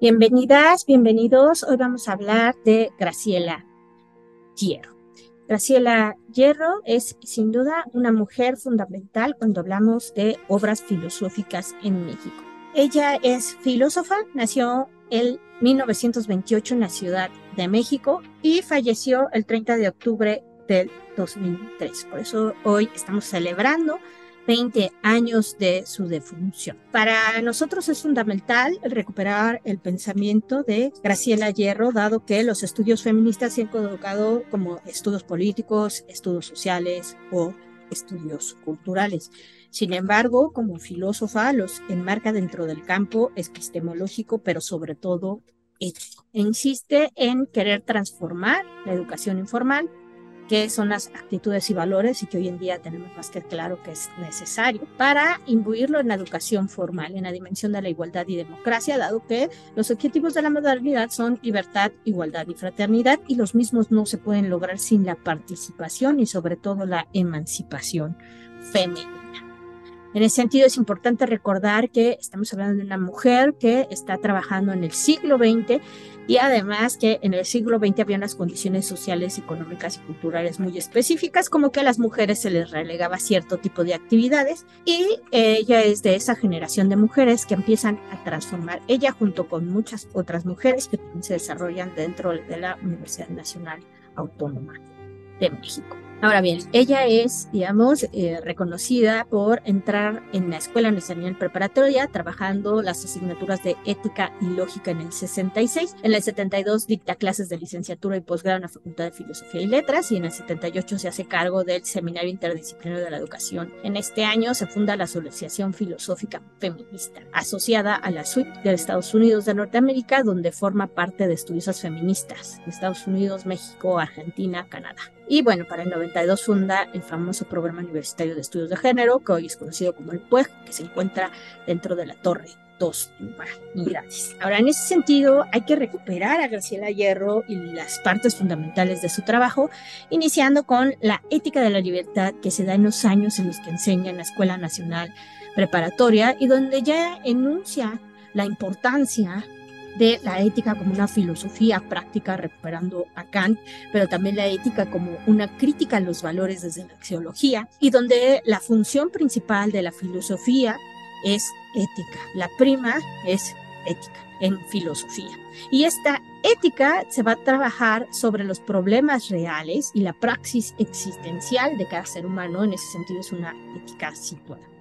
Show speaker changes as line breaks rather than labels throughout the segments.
Bienvenidas, bienvenidos. Hoy vamos a hablar de Graciela Hierro. Graciela Hierro es sin duda una mujer fundamental cuando hablamos de obras filosóficas en México. Ella es filósofa, nació en 1928 en la Ciudad de México y falleció el 30 de octubre del 2003. Por eso hoy estamos celebrando 20 años de su defunción. Para nosotros es fundamental recuperar el pensamiento de Graciela Hierro, dado que los estudios feministas se han colocado como estudios políticos, estudios sociales o estudios culturales. Sin embargo, como filósofa, los enmarca dentro del campo epistemológico, pero sobre todo ético. E insiste en querer transformar la educación informal qué son las actitudes y valores y que hoy en día tenemos más que claro que es necesario para imbuirlo en la educación formal, en la dimensión de la igualdad y democracia, dado que los objetivos de la modernidad son libertad, igualdad y fraternidad y los mismos no se pueden lograr sin la participación y sobre todo la emancipación femenina. En ese sentido, es importante recordar que estamos hablando de una mujer que está trabajando en el siglo XX y además que en el siglo XX había unas condiciones sociales, económicas y culturales muy específicas, como que a las mujeres se les relegaba cierto tipo de actividades y ella es de esa generación de mujeres que empiezan a transformar, ella junto con muchas otras mujeres que se desarrollan dentro de la Universidad Nacional Autónoma de México. Ahora bien, ella es, digamos, eh, reconocida por entrar en la Escuela Nacional Preparatoria, trabajando las asignaturas de Ética y Lógica en el 66. En el 72 dicta clases de licenciatura y posgrado en la Facultad de Filosofía y Letras y en el 78 se hace cargo del Seminario Interdisciplinario de la Educación. En este año se funda la Asociación Filosófica Feminista, asociada a la SUIT de Estados Unidos de Norteamérica, donde forma parte de estudiosas feministas de Estados Unidos, México, Argentina, Canadá. Y bueno, para el 92 funda el famoso Programa Universitario de Estudios de Género, que hoy es conocido como el PUEG, que se encuentra dentro de la Torre 2 Humanidades. Ahora, en ese sentido, hay que recuperar a Graciela Hierro y las partes fundamentales de su trabajo, iniciando con la ética de la libertad que se da en los años en los que enseña en la Escuela Nacional Preparatoria y donde ya enuncia la importancia de la ética como una filosofía práctica, recuperando a Kant, pero también la ética como una crítica a los valores desde la axiología, y donde la función principal de la filosofía es ética. La prima es ética en filosofía. Y esta ética se va a trabajar sobre los problemas reales y la praxis existencial de cada ser humano. En ese sentido es una ética situada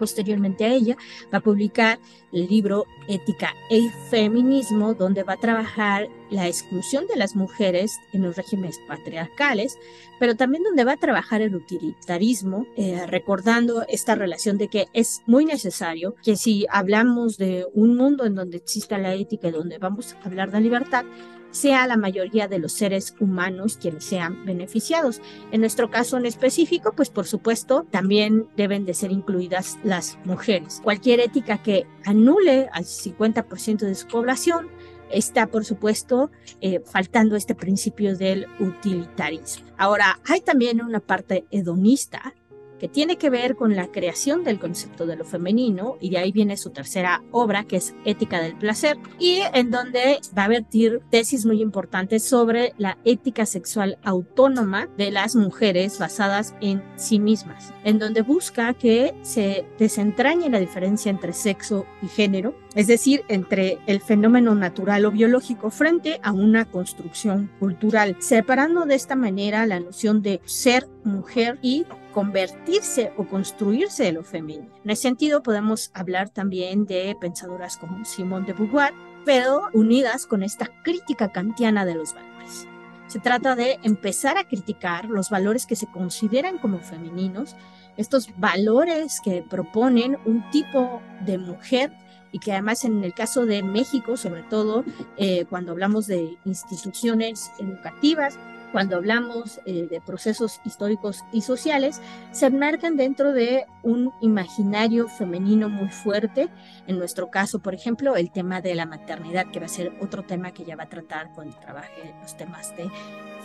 posteriormente a ella, va a publicar el libro Ética e Feminismo, donde va a trabajar la exclusión de las mujeres en los regímenes patriarcales, pero también donde va a trabajar el utilitarismo, eh, recordando esta relación de que es muy necesario que si hablamos de un mundo en donde exista la ética y donde vamos a hablar de libertad, sea la mayoría de los seres humanos quienes sean beneficiados. En nuestro caso en específico, pues por supuesto, también deben de ser incluidas las mujeres. Cualquier ética que anule al 50% de su población está, por supuesto, eh, faltando este principio del utilitarismo. Ahora, hay también una parte hedonista que tiene que ver con la creación del concepto de lo femenino, y de ahí viene su tercera obra, que es Ética del Placer, y en donde va a vertir tesis muy importantes sobre la ética sexual autónoma de las mujeres basadas en sí mismas, en donde busca que se desentrañe la diferencia entre sexo y género, es decir, entre el fenómeno natural o biológico frente a una construcción cultural, separando de esta manera la noción de ser mujer y convertirse o construirse de lo femenino. En ese sentido, podemos hablar también de pensadoras como Simone de Beauvoir, pero unidas con esta crítica kantiana de los valores. Se trata de empezar a criticar los valores que se consideran como femeninos, estos valores que proponen un tipo de mujer y que además en el caso de México, sobre todo eh, cuando hablamos de instituciones educativas, cuando hablamos eh, de procesos históricos y sociales, se enmarcan dentro de un imaginario femenino muy fuerte. En nuestro caso, por ejemplo, el tema de la maternidad, que va a ser otro tema que ya va a tratar cuando trabaje los temas de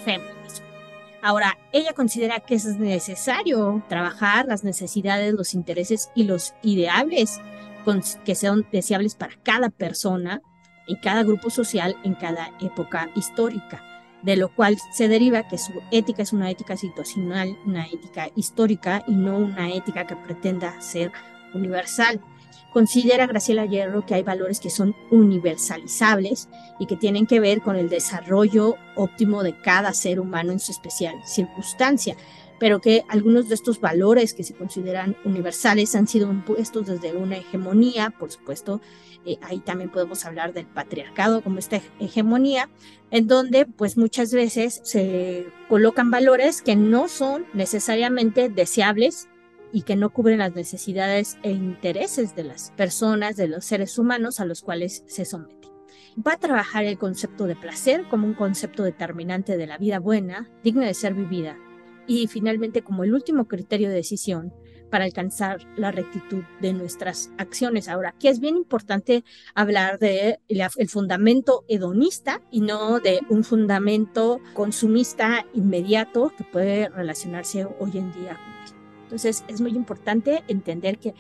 feminismo. Ahora, ella considera que es necesario trabajar las necesidades, los intereses y los ideales que sean deseables para cada persona, en cada grupo social, en cada época histórica de lo cual se deriva que su ética es una ética situacional, una ética histórica y no una ética que pretenda ser universal. Considera Graciela Hierro que hay valores que son universalizables y que tienen que ver con el desarrollo óptimo de cada ser humano en su especial circunstancia, pero que algunos de estos valores que se consideran universales han sido impuestos desde una hegemonía, por supuesto, eh, ahí también podemos hablar del patriarcado como esta hegemonía, en donde pues muchas veces se colocan valores que no son necesariamente deseables y que no cubren las necesidades e intereses de las personas, de los seres humanos a los cuales se someten. Va a trabajar el concepto de placer como un concepto determinante de la vida buena, digna de ser vivida, y finalmente como el último criterio de decisión, para alcanzar la rectitud de nuestras acciones. Ahora, que es bien importante hablar de el fundamento hedonista y no de un fundamento consumista inmediato que puede relacionarse hoy en día. Entonces, es muy importante entender que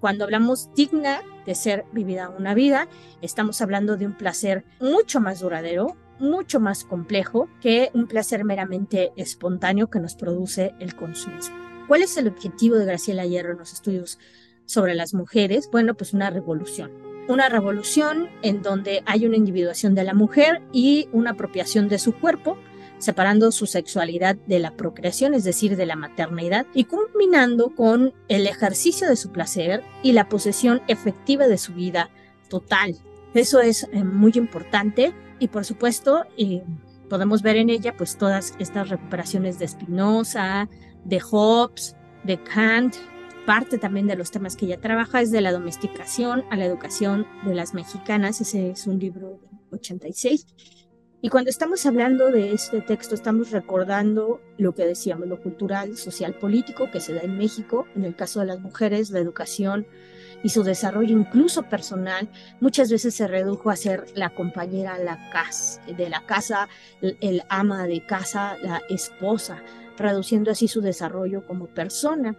cuando hablamos digna de ser vivida una vida, estamos hablando de un placer mucho más duradero, mucho más complejo que un placer meramente espontáneo que nos produce el consumismo. ¿Cuál es el objetivo de Graciela Hierro en los estudios sobre las mujeres? Bueno, pues una revolución. Una revolución en donde hay una individuación de la mujer y una apropiación de su cuerpo, separando su sexualidad de la procreación, es decir, de la maternidad, y culminando con el ejercicio de su placer y la posesión efectiva de su vida total. Eso es eh, muy importante y por supuesto eh, podemos ver en ella pues todas estas recuperaciones de Spinoza, de Hobbes, de Kant. Parte también de los temas que ella trabaja es de la domesticación a la educación de las mexicanas. Ese es un libro de 86. Y cuando estamos hablando de este texto, estamos recordando lo que decíamos, lo cultural, social, político que se da en México. En el caso de las mujeres, la educación y su desarrollo incluso personal muchas veces se redujo a ser la compañera de la casa, el ama de casa, la esposa reduciendo así su desarrollo como persona.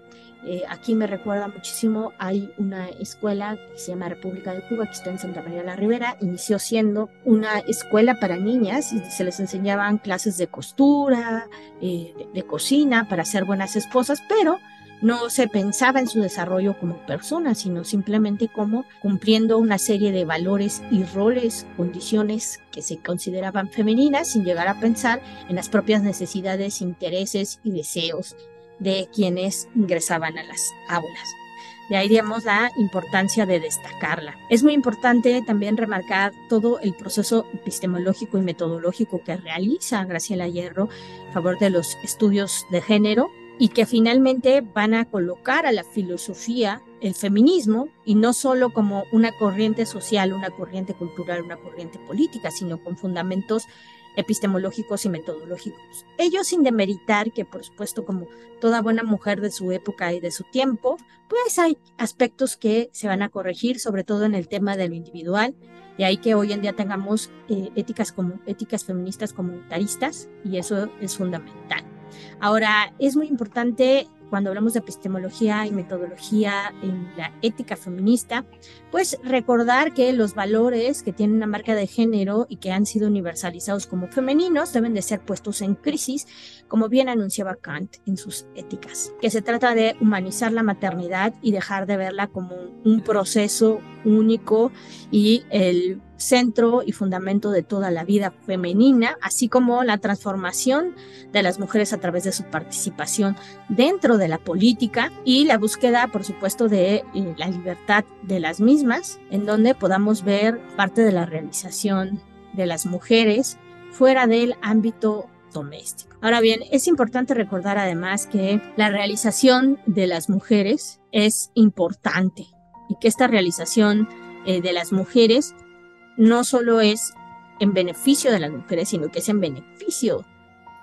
Eh, aquí me recuerda muchísimo, hay una escuela que se llama República de Cuba, que está en Santa María la Ribera, inició siendo una escuela para niñas y se les enseñaban clases de costura, eh, de, cocina, para ser buenas esposas, pero no se pensaba en su desarrollo como persona, sino simplemente como cumpliendo una serie de valores y roles, condiciones que se consideraban femeninas, sin llegar a pensar en las propias necesidades, intereses y deseos de quienes ingresaban a las aulas. De ahí digamos la importancia de destacarla. Es muy importante también remarcar todo el proceso epistemológico y metodológico que realiza Graciela Hierro a favor de los estudios de género y que finalmente van a colocar a la filosofía el feminismo y no solo como una corriente social, una corriente cultural, una corriente política, sino con fundamentos epistemológicos y metodológicos. Ellos sin demeritar que, por supuesto, como toda buena mujer de su época y de su tiempo, pues hay aspectos que se van a corregir, sobre todo en el tema de lo individual, de ahí que hoy en día tengamos eh, como, éticas feministas comunitaristas, y eso es fundamental. Ahora, es muy importante cuando hablamos de epistemología y metodología en la ética feminista, pues recordar que los valores que tienen una marca de género y que han sido universalizados como femeninos deben de ser puestos en crisis, como bien anunciaba Kant en sus éticas, que se trata de humanizar la maternidad y dejar de verla como un proceso único y el centro y fundamento de toda la vida femenina, así como la transformación de las mujeres a través de su participación dentro de la política y la búsqueda, por supuesto, de eh, la libertad de las mismas, en donde podamos ver parte de la realización de las mujeres fuera del ámbito doméstico. Ahora bien, es importante recordar además que la realización de las mujeres es importante que esta realización eh, de las mujeres no solo es en beneficio de las mujeres, sino que es en beneficio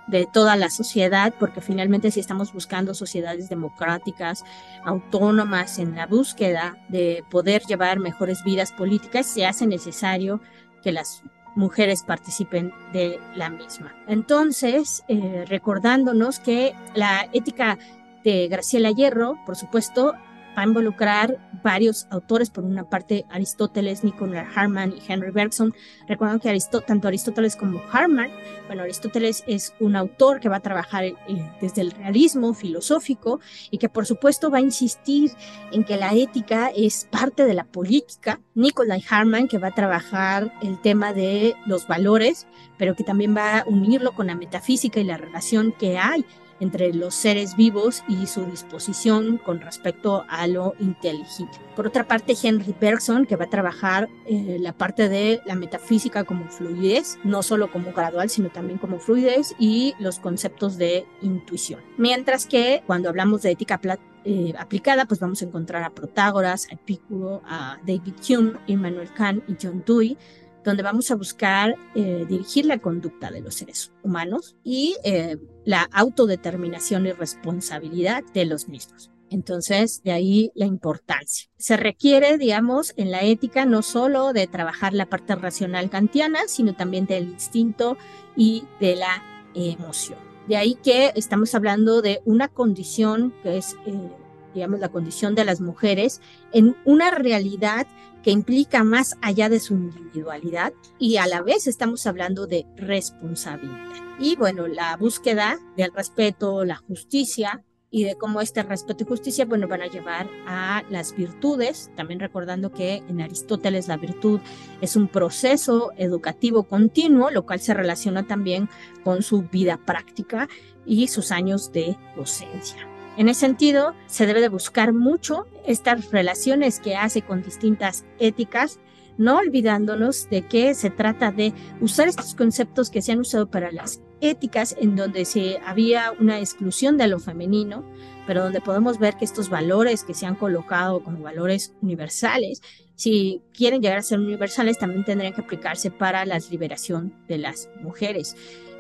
de toda la sociedad, porque finalmente si estamos buscando sociedades democráticas, autónomas, en la búsqueda de poder llevar mejores vidas políticas, se hace necesario que las mujeres participen de la misma. Entonces, eh, recordándonos que la ética de Graciela Hierro, por supuesto, va a involucrar varios autores, por una parte Aristóteles, Nicolás Harman y Henry Bergson. Recuerden que tanto Aristóteles como Harman, bueno, Aristóteles es un autor que va a trabajar eh, desde el realismo filosófico y que por supuesto va a insistir en que la ética es parte de la política. Nicolás Harman, que va a trabajar el tema de los valores, pero que también va a unirlo con la metafísica y la relación que hay entre los seres vivos y su disposición con respecto a lo inteligible. Por otra parte, Henry Bergson, que va a trabajar eh, la parte de la metafísica como fluidez, no solo como gradual, sino también como fluidez y los conceptos de intuición. Mientras que cuando hablamos de ética eh, aplicada, pues vamos a encontrar a Protágoras, a Epicuro, a David Hume, Immanuel Kant y John Dewey, donde vamos a buscar eh, dirigir la conducta de los seres humanos y eh, la autodeterminación y responsabilidad de los mismos. Entonces, de ahí la importancia. Se requiere, digamos, en la ética no solo de trabajar la parte racional kantiana, sino también del instinto y de la emoción. De ahí que estamos hablando de una condición que es, eh, digamos, la condición de las mujeres en una realidad que implica más allá de su individualidad y a la vez estamos hablando de responsabilidad. Y bueno, la búsqueda del respeto, la justicia y de cómo este respeto y justicia, bueno, van a llevar a las virtudes, también recordando que en Aristóteles la virtud es un proceso educativo continuo, lo cual se relaciona también con su vida práctica y sus años de docencia. En ese sentido, se debe de buscar mucho estas relaciones que hace con distintas éticas, no olvidándonos de que se trata de usar estos conceptos que se han usado para las éticas en donde se había una exclusión de lo femenino, pero donde podemos ver que estos valores que se han colocado como valores universales, si quieren llegar a ser universales, también tendrían que aplicarse para la liberación de las mujeres.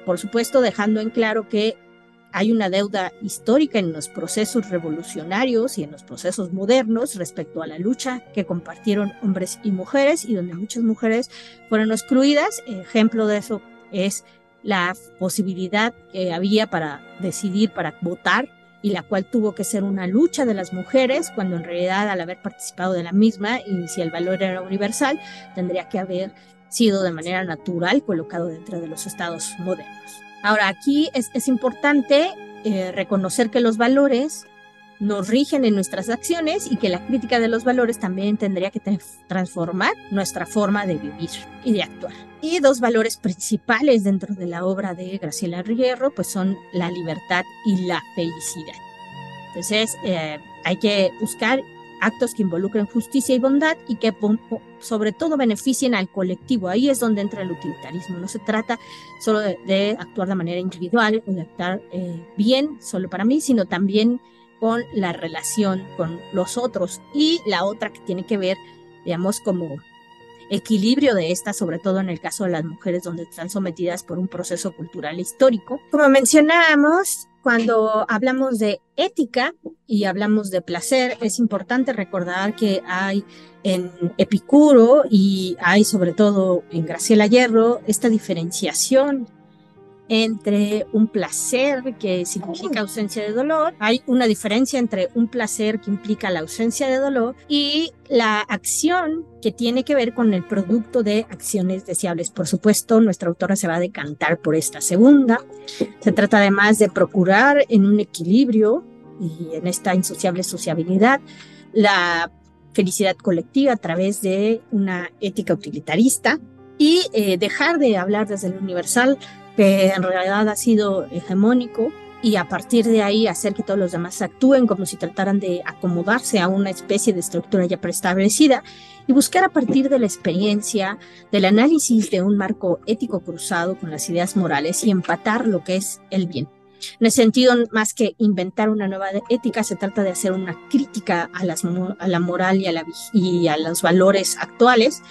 Por supuesto, dejando en claro que hay una deuda histórica en los procesos revolucionarios y en los procesos modernos respecto a la lucha que compartieron hombres y mujeres y donde muchas mujeres fueron excluidas. Ejemplo de eso es la posibilidad que había para decidir, para votar, y la cual tuvo que ser una lucha de las mujeres, cuando en realidad al haber participado de la misma y si el valor era universal, tendría que haber sido de manera natural colocado dentro de los estados modernos. Ahora, aquí es, importante eh, reconocer que los valores nos rigen en nuestras acciones y que la crítica de los valores también tendría que transformar nuestra forma de vivir y de actuar. Y dos valores principales dentro de la obra de Graciela Riguerro pues son la libertad y la felicidad. Entonces, eh, hay que buscar actos que involucren justicia y bondad y que sobre todo beneficien al colectivo. Ahí es donde entra el utilitarismo. No se trata solo de, actuar de manera individual o de actuar eh, bien solo para mí, sino también con la relación con los otros. Y la otra que tiene que ver, digamos, como equilibrio de esta, sobre todo en el caso de las mujeres donde están sometidas por un proceso cultural histórico. Como mencionábamos, cuando hablamos de ética y hablamos de placer, es importante recordar que hay en Epicuro y hay sobre todo en Graciela Hierro esta diferenciación entre un placer que significa ausencia de dolor, hay una diferencia entre un placer que implica la ausencia de dolor y la acción que tiene que ver con el producto de acciones deseables. Por supuesto, nuestra autora se va a decantar por esta segunda. Se trata además de procurar en un equilibrio y en esta insociable sociabilidad la felicidad colectiva a través de una ética utilitarista y eh, dejar de hablar desde el universal que en realidad ha sido hegemónico y a partir de ahí hacer que todos los demás actúen como si trataran de acomodarse a una especie de estructura ya preestablecida y buscar a partir de la experiencia, del análisis de un marco ético cruzado con las ideas morales y empatar lo que es el bien. En ese sentido, más que inventar una nueva ética, se trata de hacer una crítica a, la moral y a, y a los valores actuales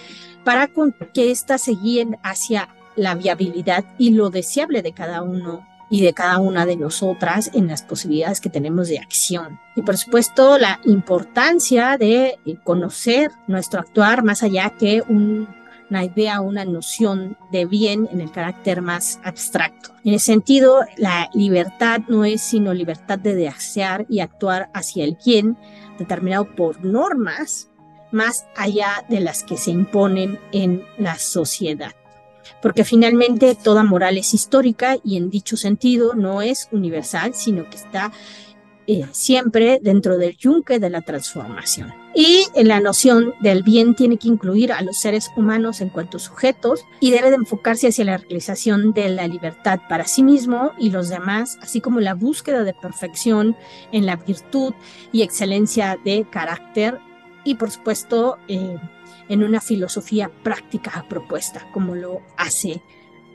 para que éstas se guíen hacia la viabilidad y lo deseable de cada uno y de cada una de nosotras en las posibilidades que tenemos de acción. Y por supuesto la importancia de conocer nuestro actuar más allá que una idea, una noción de bien en el carácter más abstracto. En ese sentido, la libertad no es sino libertad de desear y actuar hacia el bien determinado por normas más allá de las que se imponen en la sociedad porque finalmente toda moral es histórica y en dicho sentido no es universal, sino que está eh, siempre dentro del yunque de la transformación. Y la noción del bien tiene que incluir a los seres humanos en cuanto sujetos y debe de enfocarse hacia la realización de la libertad para sí mismo y los demás, así como la búsqueda de perfección en la virtud y excelencia de carácter y por supuesto eh, en una filosofía práctica propuesta, como lo hace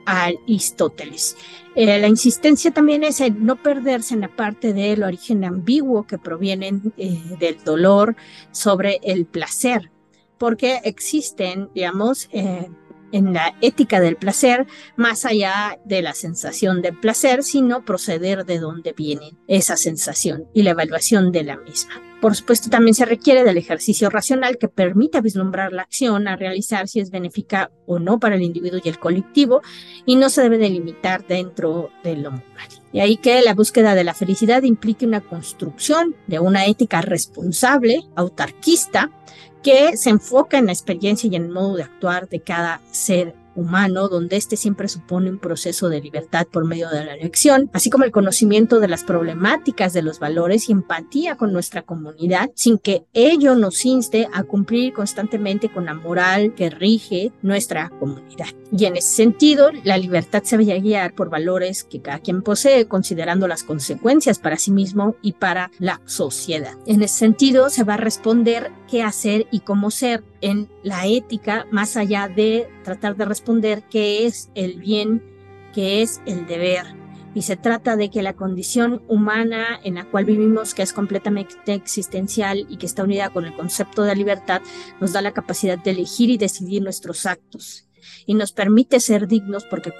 Aristóteles. Eh, la insistencia también es en no perderse en la parte del origen ambiguo que proviene eh, del dolor sobre el placer, porque existen, digamos, eh, en la ética del placer, más allá de la sensación del placer, sino proceder de dónde viene esa sensación y la evaluación de la misma. Por supuesto, también se requiere del ejercicio racional que permita vislumbrar la acción a realizar si es benéfica o no para el individuo y el colectivo y no se debe delimitar dentro de lo moral. De ahí que la búsqueda de la felicidad implique una construcción de una ética responsable, autarquista, que se enfoca en la experiencia y en el modo de actuar de cada ser humano, donde este siempre supone un proceso de libertad por medio de la elección, así como el conocimiento de las problemáticas de los valores y empatía con nuestra comunidad, sin que ello nos inste a cumplir constantemente con la moral que rige nuestra comunidad. Y en ese sentido, la libertad se va a guiar por valores que cada quien posee, considerando las consecuencias para sí mismo y para la sociedad. En ese sentido, se va a responder qué hacer y cómo ser en la ética, más allá de tratar de responder qué es el bien, qué es el deber. Y se trata de que la condición humana en la cual vivimos, que es completamente existencial y que está unida con el concepto de libertad, nos da la capacidad de elegir y decidir nuestros actos y nos permite ser dignos porque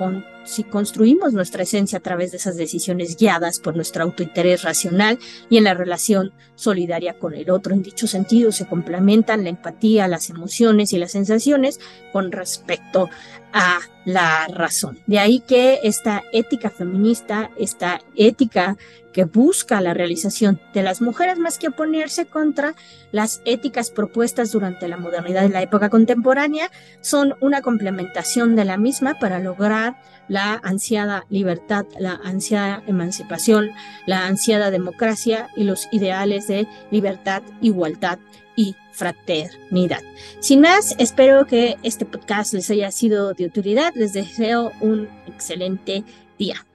si construimos nuestra esencia a través de esas decisiones guiadas por nuestro autointerés racional y en la relación solidaria con el otro. En dicho sentido se complementan la empatía, las emociones y las sensaciones con respecto a la razón. De ahí que esta ética feminista, esta ética que busca la realización de las mujeres más que oponerse contra las éticas propuestas durante la modernidad y la época contemporánea, son una complementación de la misma para lograr la ansiada libertad, la ansiada emancipación, la ansiada democracia y los ideales de libertad, igualdad y fraternidad. Sin más, espero que este podcast les haya sido de utilidad. Les deseo un excelente día.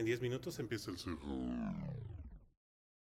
En 10 minutos empieza el cerro.